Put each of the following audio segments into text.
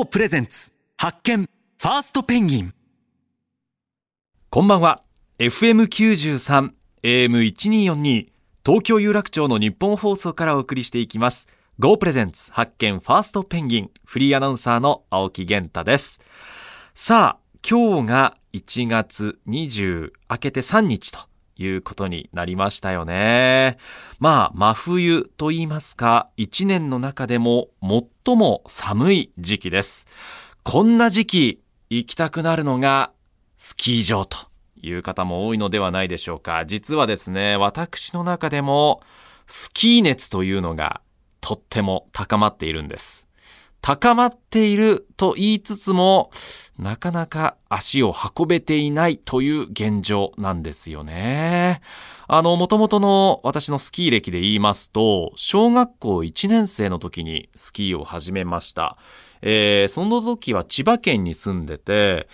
GO プレゼンツ。発見。ファーストペンギン。こんばんは。FM93 AM1242 東京有楽町の日本放送からお送りしていきます。GO プレゼンツ発見。ファーストペンギン。フリーアナウンサーの青木源太です。さあ今日が1月20明けて3日と。いうことになりましたよね。まあ、真冬と言いますか、一年の中でも最も寒い時期です。こんな時期、行きたくなるのがスキー場という方も多いのではないでしょうか。実はですね、私の中でもスキー熱というのがとっても高まっているんです。高まっていると言いつつも、なかなか足を運べていないという現状なんですよね。あの、元々の私のスキー歴で言いますと、小学校1年生の時にスキーを始めました。えー、その時は千葉県に住んでて、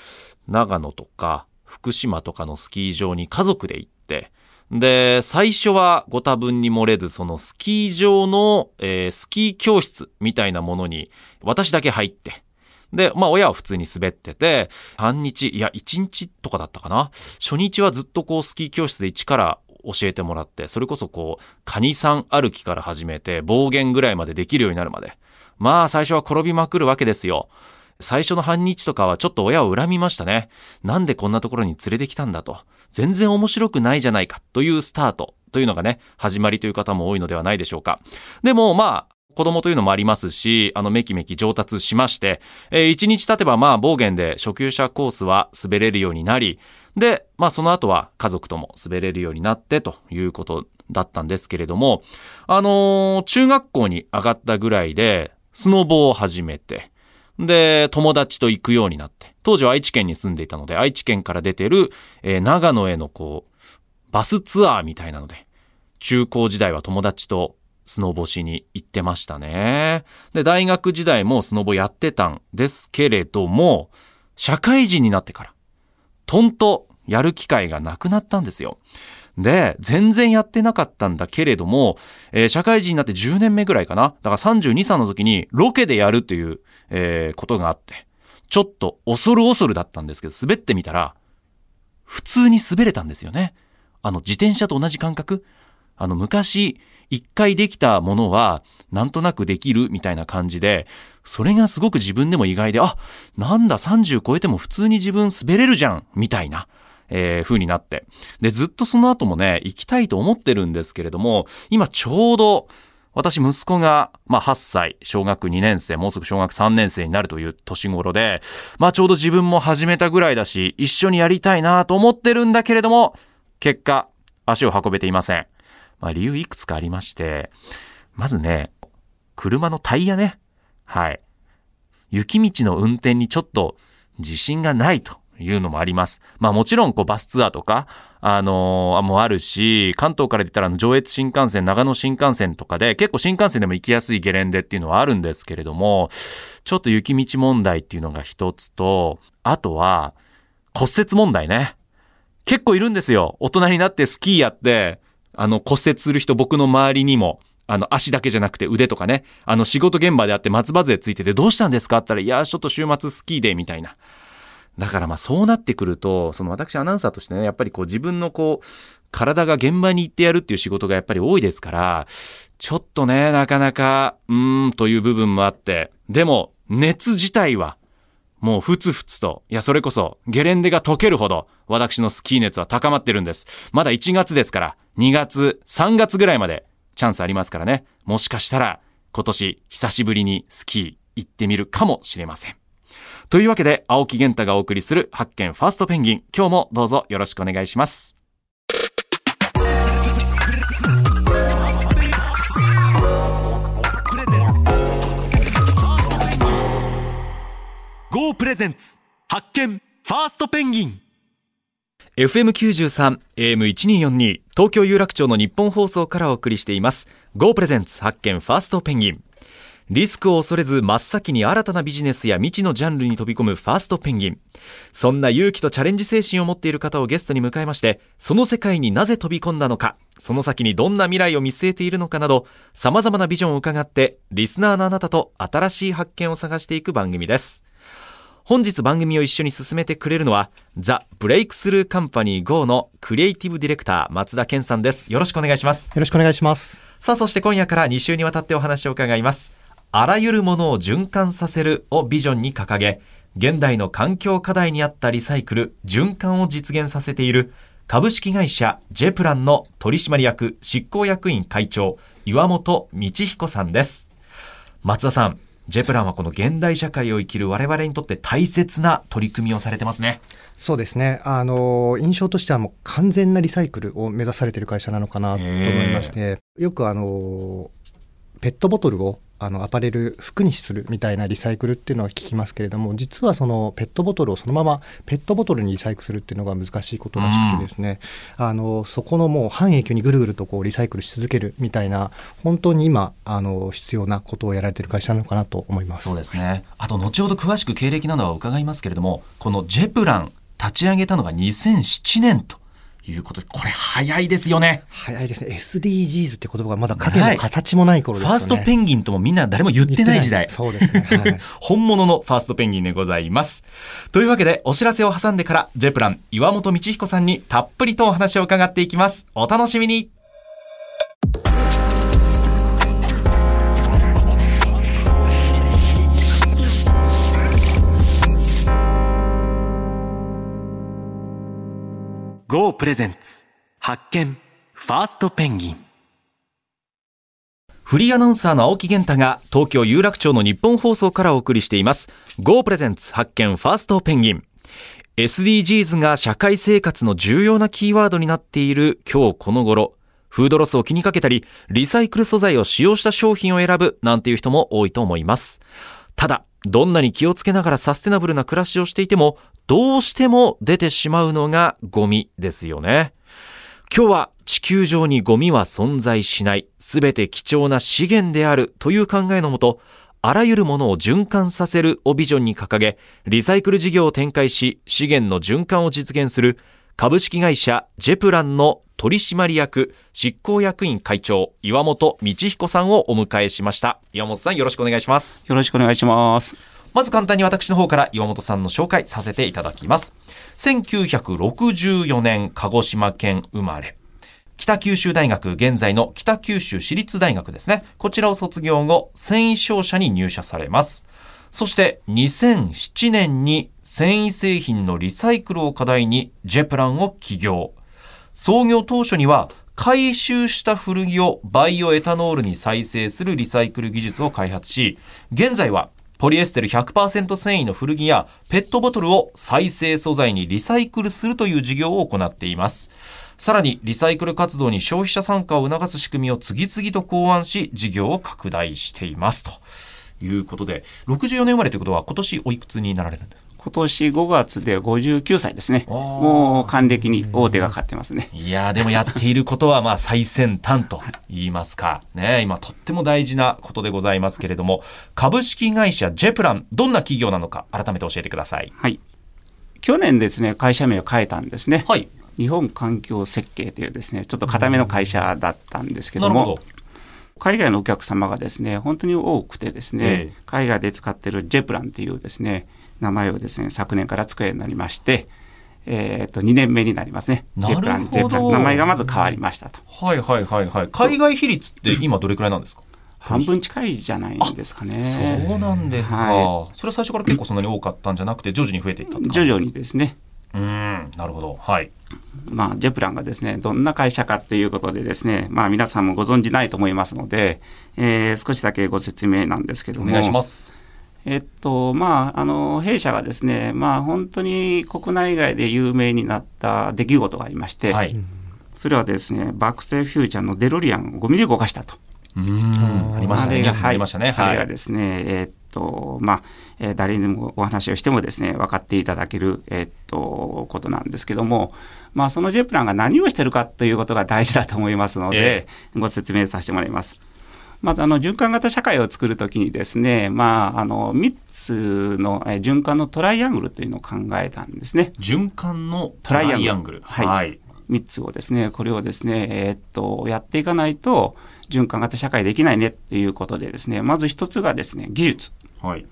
長野とか福島とかのスキー場に家族で行って、で、最初はご多分に漏れず、そのスキー場の、えー、スキー教室みたいなものに私だけ入って、で、まあ親は普通に滑ってて、半日、いや、一日とかだったかな。初日はずっとこうスキー教室で一から教えてもらって、それこそこう、カニさん歩きから始めて、暴言ぐらいまでできるようになるまで。まあ最初は転びまくるわけですよ。最初の半日とかはちょっと親を恨みましたね。なんでこんなところに連れてきたんだと。全然面白くないじゃないかというスタートというのがね、始まりという方も多いのではないでしょうか。でもまあ、子供というのもありますし、あの、めきめき上達しまして、えー、1日経てばまあ、暴言で初級者コースは滑れるようになり、で、まあ、その後は家族とも滑れるようになってということだったんですけれども、あのー、中学校に上がったぐらいで、スノボを始めて、で、友達と行くようになって、当時は愛知県に住んでいたので、愛知県から出てる、えー、長野へのこう、バスツアーみたいなので、中高時代は友達とスノボしに行ってましたね。で、大学時代もスノボやってたんですけれども、社会人になってから、とんとやる機会がなくなったんですよ。で、全然やってなかったんだけれども、えー、社会人になって10年目ぐらいかな。だから32、3の時にロケでやるという、えー、ことがあって、ちょっと恐る恐るだったんですけど、滑ってみたら、普通に滑れたんですよね。あの、自転車と同じ感覚。あの、昔、一回できたものは、なんとなくできるみたいな感じで、それがすごく自分でも意外で、あ、なんだ30超えても普通に自分滑れるじゃんみたいな。えー、風になって。で、ずっとその後もね、行きたいと思ってるんですけれども、今ちょうど、私、息子が、まあ、8歳、小学2年生、もうすぐ小学3年生になるという年頃で、まあ、ちょうど自分も始めたぐらいだし、一緒にやりたいなと思ってるんだけれども、結果、足を運べていません。まあ、理由いくつかありまして、まずね、車のタイヤね。はい。雪道の運転にちょっと自信がないというのもあります。まあもちろんこうバスツアーとか、あのー、もあるし、関東から出たら上越新幹線、長野新幹線とかで結構新幹線でも行きやすいゲレンデっていうのはあるんですけれども、ちょっと雪道問題っていうのが一つと、あとは骨折問題ね。結構いるんですよ。大人になってスキーやって、あの骨折する人僕の周りにもあの、足だけじゃなくて腕とかね、あの、仕事現場であって松葉杖ついててどうしたんですか？って言ったら、いや、ちょっと週末スキーで、みたいな。だからまあそうなってくると、その私アナウンサーとしてね、やっぱりこう自分のこう、体が現場に行ってやるっていう仕事がやっぱり多いですから、ちょっとね、なかなか、うーんという部分もあって、でも、熱自体は、もうふつふつと、いや、それこそ、ゲレンデが溶けるほど、私のスキー熱は高まってるんです。まだ1月ですから、2月、3月ぐらいまで、チャンスありますからね。もしかしたら、今年、久しぶりにスキー行ってみるかもしれません。というわけで、青木玄太がお送りする発見ファーストペンギン。今日もどうぞよろしくお願いします。GO プレゼンツ。発見。ファーストペンギン。FM93 AM1242 東京有楽町の日本放送からお送りしています。GO プレゼンツ発見。ファーストペンギン。リスクを恐れず真っ先に新たなビジネスや未知のジャンルに飛び込む。ファーストペンギン。そんな勇気とチャレンジ精神を持っている方をゲストに迎えまして、その世界になぜ飛び込んだのか、その先にどんな未来を見据えているのかなど、様々なビジョンを伺って、リスナーのあなたと新しい発見を探していく番組です。本日番組を一緒に進めてくれるのは、ザ・ブレイクスルーカンパニー GO のクリエイティブディレクター、松田健さんです。よろしくお願いします。よろしくお願いします。さあ、そして今夜から2週にわたってお話を伺います。あらゆるものを循環させるをビジョンに掲げ、現代の環境課題にあったリサイクル、循環を実現させている株式会社ジェプランの取締役執行役員会長、岩本道彦さんです。松田さん、ジェプランはこの現代社会を生きる我々にとって大切な取り組みをされてますね。そうですね。あの印象としてはもう完全なリサイクルを目指されている会社なのかなと思いまして、よくあのペットボトルをあのアパレル服にするみたいなリサイクルっていうのは聞きますけれども実はそのペットボトルをそのままペットボトルにリサイクルするっていうのが難しいことらしくてですね、うん、あのそこのもう半永久にぐるぐるとこうリサイクルし続けるみたいな本当に今あの必要なことをやられている会社なのかなと思います。そうですね。あと後ほど詳しく経歴などは伺いますけれどもこのジェプラン立ち上げたのが2007年ということで、これ早いですよね。早いですね。SDGs って言葉がまだ影の形もない頃ですね、ファーストペンギンともみんな誰も言ってない時代。そうですね、はい。本物のファーストペンギンでございます。というわけで、お知らせを挟んでから、ジェプラン岩本道彦さんにたっぷりとお話を伺っていきます。お楽しみに。GO プレゼンツ。発見。ファーストペンギン。フリーアナウンサーの青木源太が東京有楽町の日本放送からお送りしています。GO プレゼンツ発見。ファーストペンギン。SDGs が社会生活の重要なキーワードになっている今日この頃。フードロスを気にかけたりリサイクル素材を使用した商品を選ぶなんていう人も多いと思います。ただどんなに気をつけながらサステナブルな暮らしをしていてもどうしても出てしまうのがゴミですよね。今日は地球上にゴミは存在しない、すべて貴重な資源であるという考えのもと、あらゆるものを循環させるをビジョンに掲げ、リサイクル事業を展開し、資源の循環を実現する株式会社ジェプランの取締役執行役員会長岩本道彦さんをお迎えしました。岩本さんよろしくお願いします。よろしくお願いします。まず簡単に私の方から岩本さんの紹介させていただきます。1964年、鹿児島県生まれ。北九州大学、現在の北九州市立大学ですね。こちらを卒業後、繊維商社に入社されます。そして2007年に繊維製品のリサイクルを課題にジェプランを起業。創業当初には回収した古着をバイオエタノールに再生するリサイクル技術を開発し、現在はポリエステル100%繊維の古着やペットボトルを再生素材にリサイクルするという事業を行っています。さらにリサイクル活動に消費者参加を促す仕組みを次々と考案し、事業を拡大していますと。いうことで、64年生まれということは今年おいくつになられるんですか？今年5月で59歳ですね。もう還暦に大手がかってますね。いやでもやっていることはまあ最先端と言いますか。ね、今とっても大事なことでございますけれども、株式会社ジェプラン、どんな企業なのか改めて教えてください。はい。去年ですね、会社名を変えたんですね。はい。日本環境設計というですね、ちょっと固めの会社だったんですけども、ど海外のお客様がですね、本当に多くてですね、ええ、海外で使ってるジェプランっていうですね、名前をですね昨年から机になりまして、えー、と2年目になりますねジェプランジェプラン名前がまず変わりましたとはいはいはいはい海外比率って今どれくらいなんですか？半分近いじゃないですかね。そうなんですか、はい、それは最初から結構そんなに多かったんじゃなくて徐々に増えていった徐々にですね。うんなるほどはい。まあ、ジェプランがですね、どんな会社かということでですね、まあ皆さんもご存じないと思いますので、えー、少しだけご説明なんですけども。お願いします。えっと、まあ、あの、弊社がですね、まあ、本当に国内外で有名になった出来事がありまして、はい、それはですね、バックステフューチャーのデロリアンをゴミで動かしたと。うんありましたね。ありましたね。はい。あれがですね、えー、っと、まあ、えー、誰にもお話をしてもですね、分かっていただける、えー、っと、ことなんですけども、まあ、そのジェプランが何をしてるかということが大事だと思いますので、えー、ご説明させてもらいます。まずあの循環型社会を作るときにですね、まあ、あの3つの循環のトライアングルというのを考えたんですね。循環のトライアングル。はい、はい3つをですね、これをですね、えーっと、やっていかないと、循環型社会できないねっていうことでですね、まず一つがですね、技術。はい。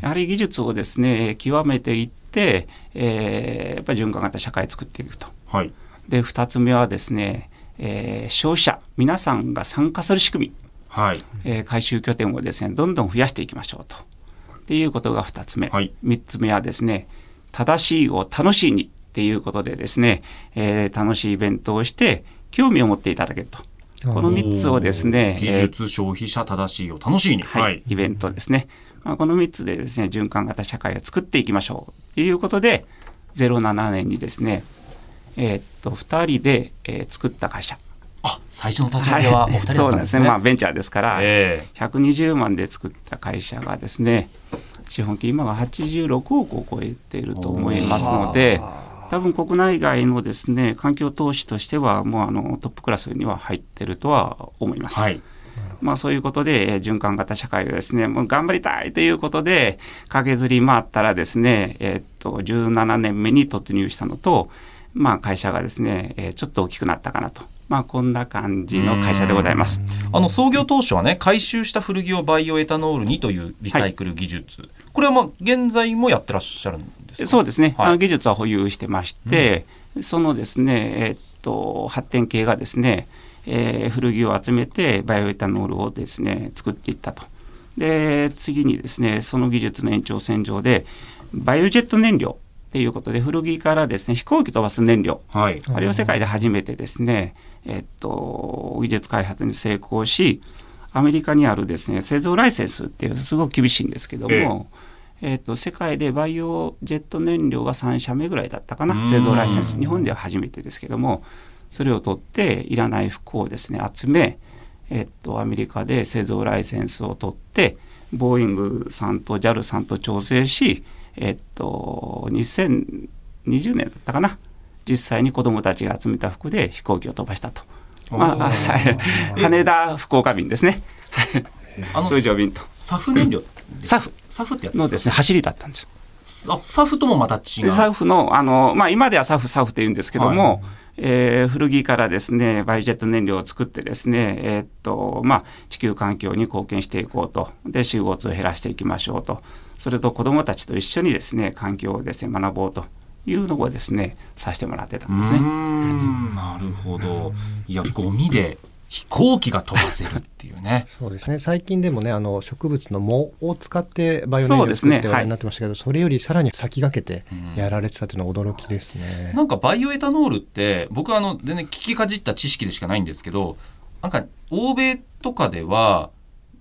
やはり技術をですね、極めていって、えーやっぱり循環型社会を作っていくと。はい。で、二つ目はですね、えー消費者、皆さんが参加する仕組み。はい。えー回収拠点をですねどんどん増やしていきましょうと。っていうことが2つ目、はい3つ目はですね正しいを楽しいにっていうことでですね、えー楽しいイベントをして興味を持っていただけると。この3つをですね、技えー術、消費者、正しいを楽しいに。はい、イベントですね。まあ、この3つでですね、循環型社会を作っていきましょうということで、07年にですね、えーっと、2人で、えー作った会社。あ、最初の立ち上げはお二人だそうったですすね。まあ、ベンチャーですから、え120万で作った会社がですね資本金今は86億を超えていると思いますので多分国内外のですね環境投資としてはもうあのトップクラスには入ってるとは思います。えはい。まあそういうことで、えー循環型社会をですね、もう頑張りたいということで、駆けずり回ったらですね、えーっと、17年目に突入したのと、まあ会社がですね、えーちょっと大きくなったかなと。まあこんな感じの会社でございます。あの創業当初はね回収した古着をバイオエタノールにというリサイクル技術、これはまあ現在もやってらっしゃるんですか？そうですね、はい。あの技術は保有してまして、そのですね、えーっと発展系がですね、えー古着を集めてバイオエタノールをですね作っていったと。で次にですねその技術の延長線上でバイオジェット燃料っていうことで古着からですね飛行機飛ばす燃料。はい。あれを世界で初めてですね、えっと、技術開発に成功し、アメリカにあるですね、製造ライセンスっていう、すごく厳しいんですけども、えっと、世界でバイオジェット燃料が3社目ぐらいだったかな製造ライセンス。日本では初めてですけども、それを取って、いらない服をですね、集め、えっと、アメリカで製造ライセンスを取って、ボーイングさんと JAL さんと調整し、えっと、2020年だったかな、実際に子どもたちが集めた服で飛行機を飛ばしたと。まあ、はい 羽田福岡便ですね。通常便と。サフ燃料サフサフってやつのですね、走りだったんです。あサフともまた違うでサフの、あの、まあ、今ではサフ、サフって言うんですけども、えー古着からですね、バイオジェット燃料を作ってですね、えーっと、まあ、地球環境に貢献していこうと。で、CO2 を減らしていきましょうと。それと子供たちと一緒にですね、環境をですね、学ぼうというのをですね、させてもらってたうんーですね。んなるほど。いやゴミで飛行機が飛ばせるっていうね。そうですね。最近でもねあの植物の藻を使ってバイオ燃料を作って話題になってましたけどそ,、れよりさらに先駆けてやられてたというのは驚きですね。なんかバイオエタノールって僕はあの全然聞きかじった知識でしかないんですけどなんか欧米とかでは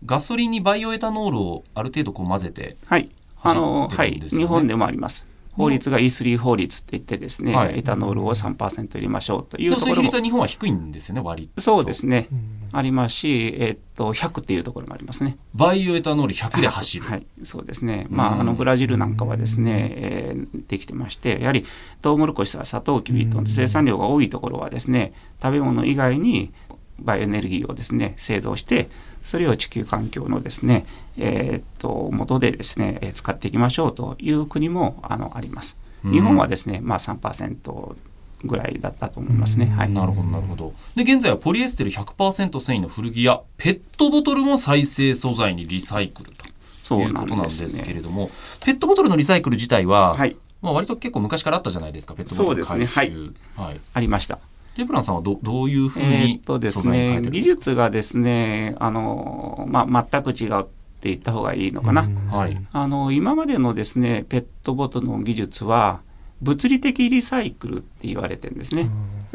ガソリンにバイオエタノールをある程度こう混ぜてはい。あの、はい。日本でもあります。法律が E3 法律って言ってですね、はいエタノールを3%入れましょうといでもそういう比うところも率は日本は低いんですよね割とそうですね、うんありますし、えっと、100っていうところもありますね。バイオエタノール100で走る、はい、そうですね。まうんあ、あの、ブラジルなんかはですね、えーできてまして、やはり、トウモロコシやサトウキビと生産量が多いところはですね、食べ物以外にバイオエネルギーをですね、製造して、それを地球環境のですね、えーっと、元でですね、えー使っていきましょうという国も、あの、あります。うん日本はですね、まあ3%ぐらいだったと思いますね。はい。なるほどなるほどで現在はポリエステル100%繊維の古着やペットボトルも再生素材にリサイクルとそいううことなんでですすけれね。どもペットボトルのリサイクル自体は、はい。まあ、割と結構昔からあったじゃないですかペットボトルそうですね回収はいありました。ジェプランさんはどどういうふうえーにっとです素材に変えね、技てるんですか？術がですね、あの、まあ、全く違うって言った方がいいのかな。はい。あの、今までのですね、ペットボトルの技術は、物理的リサイクルって言われてるんですね。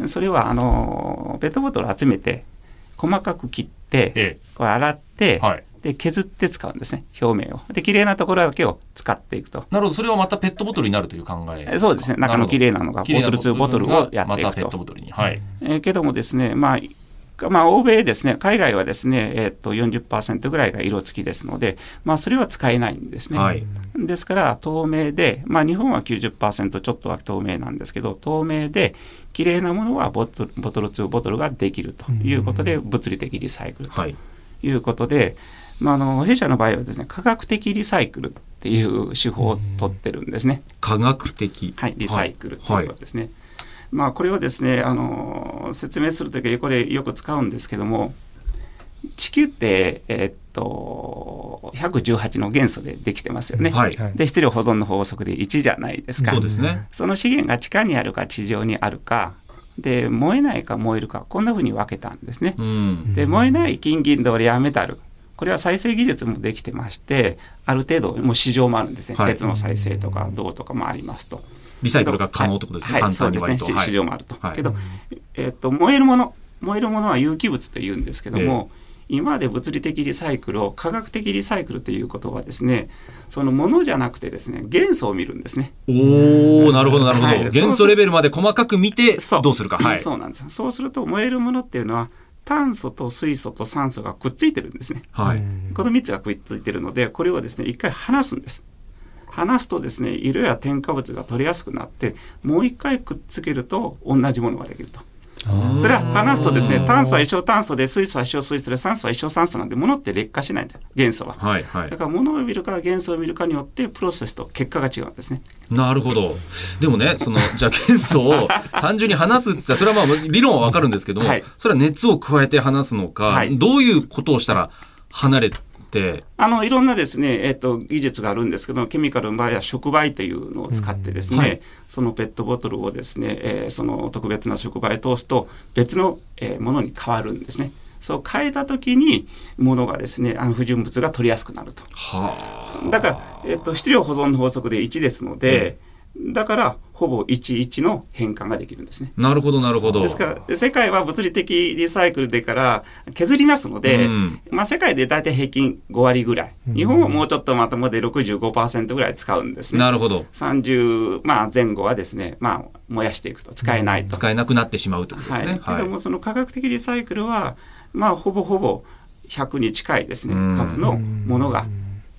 それは、あの、ペットボトルを集めて、細かく切って、えこれ洗って、えはいで、削って使うんですね、表面を。で、綺麗なところだけを使っていくと。なるほど。それはまたペットボトルになるという考え。えそうですね、中の綺麗なのが、ボトル2ボトルをやっていくと。またペット。ボトルに。はい、えーけどもですね、まあ、まあ、欧米ですね、海外はですね、えーっと、40%ぐらいが色付きですので、まあ、それは使えないんですね。はい。ですから、透明で、まあ、日本は90%ちょっとは透明なんですけど、透明で、綺麗なものはボトルボトル2ボトルができるということで、物理的リサイクルとはい。いうことで、まあ、あの弊社の場合はですね、科学的リサイクルっていう手法を取ってるんですね。科学的はい、リサイクルということですね。まあ、これをですねあの説明するときはこれよく使うんですけども地球って、えーっと118の元素でできてますよね。はい。はいで質量保存の法則で1じゃないですか。そうですね。その資源が地下にあるか地上にあるかで燃えないか燃えるかこんなふうに分けたんですね。うん。で燃えない金銀銅レアメタルこれは再生技術もできてましてある程度もう市場もあるんですね、はい。鉄の再生とか銅とかもありますと。リサイクルが可能ってことですね。はい、簡そうですね。単に割と。し市場もあると。はい。けど、えっと燃えるもの燃えるものは有機物と言うんですけども、今まで物理的リサイクルを科学的リサイクルということはですねそのものじゃなくてですね元素を見るんですね。おおなるほどなるほど、はい。元素レベルまで細かく見てどうするか。はい。そうなんです。そうすると燃えるものっていうのは炭素と水素と酸素がくっついてるんですね。はい、この3つがくっついてるのでこれをですね一回離すんです。離すとですね色や添加物が取れやすくなってもう一回くっつけると同じものができると。それは離すとですね炭素は一生炭素で水素は一生水素で酸素は一生酸素なんで物って劣化しないんだよ元素は。はいはい。だから物を見るか元素を見るかによってプロセスと結果が違うんですね。なるほど。でもねそのじゃあ元素を単純に話すって言ったらそれはまあ理論はわかるんですけども、はい。それは熱を加えて話すのか、はい。どういうことをしたら離れてあのいろんなですね、えっと、技術があるんですけどケミカルの場合は触媒というのを使ってですね、うんはいそのペットボトルをですね、えーその特別な触媒を通すと別の、えーものに変わるんですね。そう変えた時にものがですねあの不純物が取りやすくなると。はだから、えっと、質量保存の法則で1ですので、だからほぼ11の変換ができるんですね。あなるほどなるほど。ですから世界は物理的リサイクルでから削りますので、うん。まあ、世界で大体平均5割ぐらい、日本はもうちょっとまともで65%ぐらい使うんですね。なるほど。30、まあ、前後はですね、まあ、燃やしていくと。使えないと。使えなくなってしまうということですね、はい、けどもその科学的リサイクルは、まあ、ほぼほぼ100に近いですね。うん。数のものが、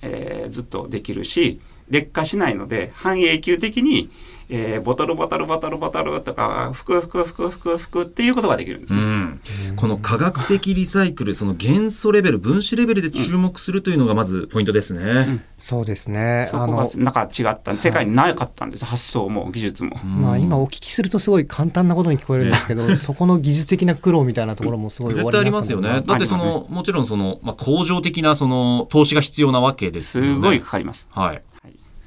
えーずっとできるし劣化しないので半永久的に、えーボトルボトルボトルボトルとか服服服服服っていうことができるんですね。うん、この科学的リサイクルその元素レベル分子レベルで注目するというのがまずポイントですね、そうですね。そこがなんか違った世界になかったんです、発想も技術も。まあ、今お聞きするとすごい簡単なことに聞こえるんですけど、そこの技術的な苦労みたいなところもすごい絶対ありますよね。だってその、もちろんその、まあ、工場的なその投資が必要なわけですよね。すごいかかります。はい。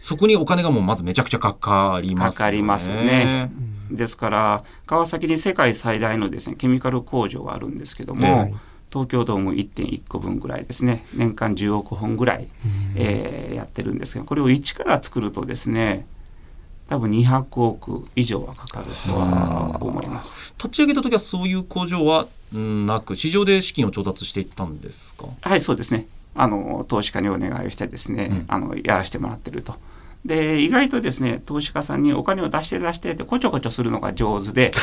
はいそこにお金がもうまずめちゃくちゃかかりますよね。かかりますね。ですから川崎に世界最大のですねケミカル工場があるんですけども、はい東京ドーム1.1個分ぐらいですね年間10億本ぐらい、えーやってるんですけどこれを一から作るとですね多分200億以上はかかるとは思います。立ち上げた時はそういう工場はうんなく、市場で資金を調達していったんですか？はいそうですねあの投資家にお願いをしてですね、うんあのやらせてもらってると。で意外とですね投資家さんにお金を出して出してってこちょこちょするのが上手で。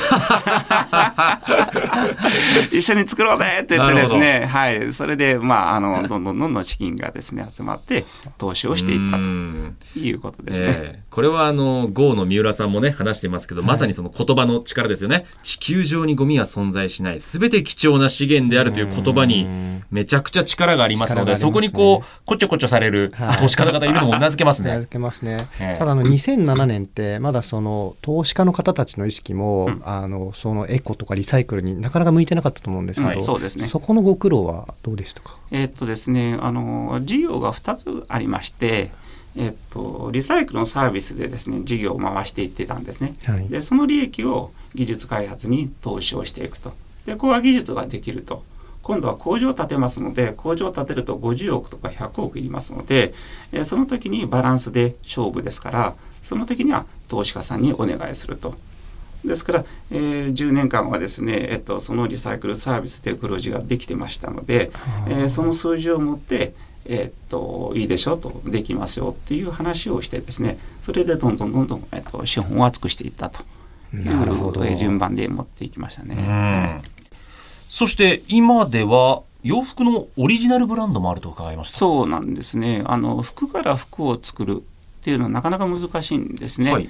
一緒に作ろうぜって言ってですねはい。それでまああのどんどんどんどん資金がですね集まって投資をしていったうん。ということですね。ええ。これはあの GO の三浦さんもね話してますけど、まさにその言葉の力ですよね。地球上にゴミは存在しない全て貴重な資源であるという言葉にめちゃくちゃ力がありますのでね。そこにこうこちょこちょされるはい。投資家の方いるのもうなずけますね ええ。ただあの2007年ってまだその投資家の方たちの意識も、うん。あのそのエコとかリサイクルになかなか向いてなかったと思うんですけど、はいそうですね。そこのご苦労はどうでしたか？えっとですね、あの事業が2つありまして、えっと、リサイクルのサービスでですね事業を回していってたんですね。はい。でその利益を技術開発に投資をしていくと。でここは技術ができると。今度は工場を建てますので工場を建てると50億とか100億いりますので、えーその時にバランスで勝負ですからその時には投資家さんにお願いすると。ですから、えー10年間はですね、えっと、そのリサイクルサービスで黒字ができてましたので、えーその数字を持って、えっといいでしょとできますよっていう話をしてですねそれでどんどんどんどん、えっと、資本を厚くしていったという順番で持っていきましたうね。んそして今では洋服のオリジナルブランドもあると伺いました。そうなんですねあの服から服を作るっていうのはなかなか難しいんですね。はい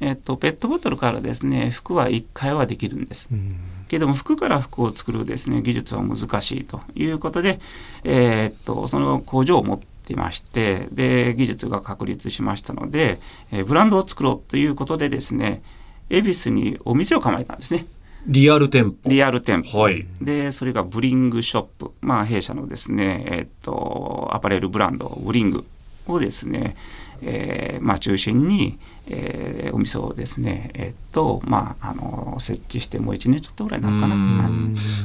えっと、ペットボトルからですね服は1回はできるんです。うんけども服から服を作るですね技術は難しいということで、えーっとその工場を持っていましてで技術が確立しましたので、えーブランドを作ろうということでですね、恵比寿にお店を構えたんですね。リアル店舗。リアル店舗。はいで、それがブリングショップ。まあ、弊社のですね、えっと、アパレルブランド、ブリングをですね、えーまあ、中心に、えーお店をですね、えっと、まあ、あの、設置してもう1年ちょっとぐらいになるかな。うんは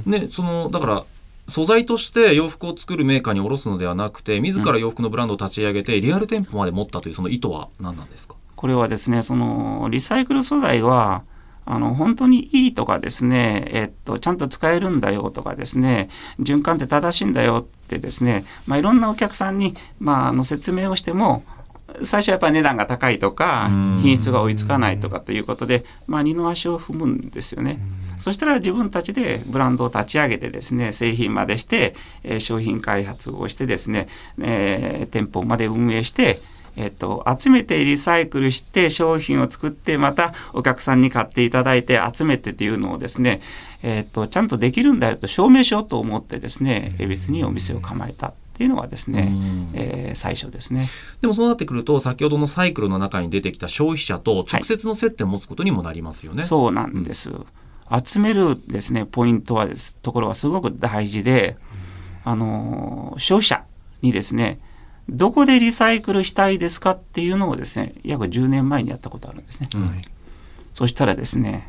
いね、そのだから素材として洋服を作るメーカーに卸すのではなくて自ら洋服のブランドを立ち上げてリアル店舗まで持ったというその意図は何なんですか？これはですね、そのリサイクル素材は、あの本当にいいとかですね、えっと、ちゃんと使えるんだよとかですね、循環って正しいんだよってですね、まあ、いろんなお客さんに、まあ、あの説明をしても、最初はやっぱり値段が高いとかうん、品質が追いつかないとかということで、まあ、二の足を踏むんですよね。そしたら自分たちでブランドを立ち上げてですね、製品までして、えー商品開発をしてですね、えー店舗まで運営して、えっと、集めてリサイクルして商品を作ってまたお客さんに買っていただいて集めてっていうのをですね、えっと、ちゃんとできるんだよと証明しようと思ってですね恵比寿にお店を構えたっていうのがですね、うんえー最初ですね。でもそうなってくると先ほどのサイクルの中に出てきた消費者と直接の接点を持つことにもなりますよね。そうなんです。集めるですね、ポイントはです、ところはすごく大事で、あのー、消費者にですね、どこでリサイクルしたいですかっていうのをですね、約10年前にやったことあるんですね。うんそしたらですね、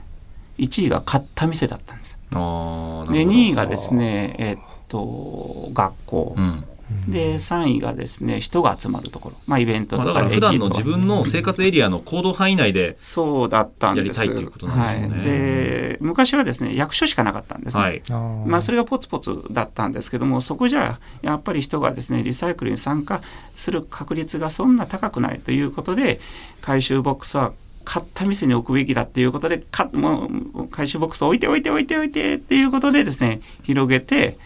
1位が買った店だったんです。で、2位がですね、えっと、学校。うんで、3位がですね、人が集まるところ。まあ、イベントまあ、とかだから普段の自分の生活エリアの行動範囲内で、そうだったんです。やりたいということなんでしょうねはい。で、昔はですね、役所しかなかったんですね。はい、まあ、それがポツポツだったんですけどもそこじゃやっぱり人がですねリサイクルに参加する確率がそんな高くないということで回収ボックスは買った店に置くべきだっていうことでかもう回収ボックスを置いて置いて置いて置いてっていうことでですね広げて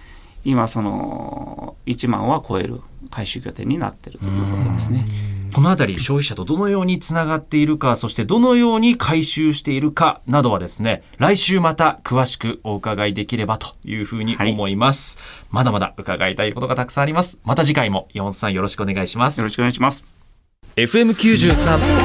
今その1万は超える回収拠点になってるということですね。このあたり消費者とどのようにつながっているかそしてどのように回収しているかなどはですね来週また詳しくお伺いできればというふうに思います、まだまだ伺いたいことがたくさんあります。また次回も山本さんよろしくお願いします。よろしくお願いします。FM93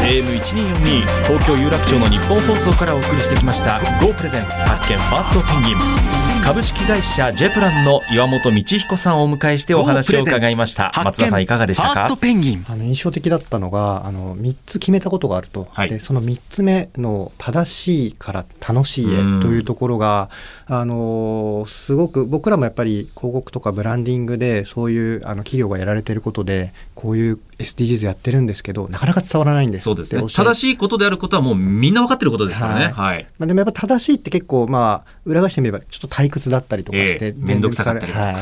AM1242 東京有楽町の日本放送からお送りしてきました GO プレゼンツ発見ファーストペンギン株式会社ジェプランの岩本道彦さんをお迎えしてお話を伺いました。松田さんいかがでしたか？ペンギン。あの印象的だったのがあの3つ決めたことがあると、はい。でその3つ目の正しいから楽しいへうんというところが、あのすごく僕らもやっぱり広告とかブランディングでそういうあの企業がやられてることでこういう SDGs やってるんですけどなかなか伝わらないんですそうですね。正しいことであることはもうみんな分かってることですからね。はい、まあ、でもやっぱ正しいって結構まあ裏返してみればちょっと退屈だったりとかして、ええ面倒くさかったりとかはい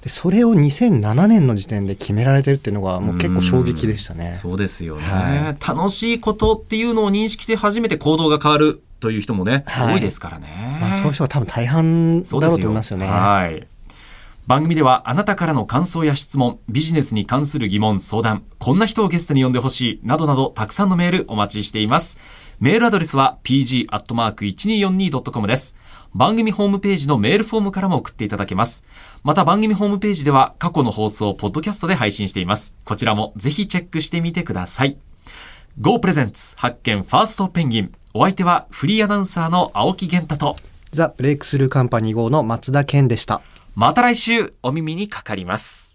でそれを2007年の時点で決められてるっていうのがもう結構衝撃でしたね。そうですよね、は楽しいことっていうのを認識して初めて行動が変わるという人もね、はい多いですからね。まあ、そういう人が多分大半だろうと思いますよね。はい。番組ではあなたからの感想や質問、ビジネスに関する疑問、相談、こんな人をゲストに呼んでほしい、などなどたくさんのメールお待ちしています。メールアドレスは pg.1242.com です。番組ホームページのメールフォームからも送っていただけます。また番組ホームページでは過去の放送をポッドキャストで配信しています。こちらもぜひチェックしてみてください。Go プレゼンツ発見ファーストペンギン。お相手はフリーアナウンサーの青木源太と、ザ・ブレイクスルーカンパニー号の松田健でした。また来週お耳にかかります。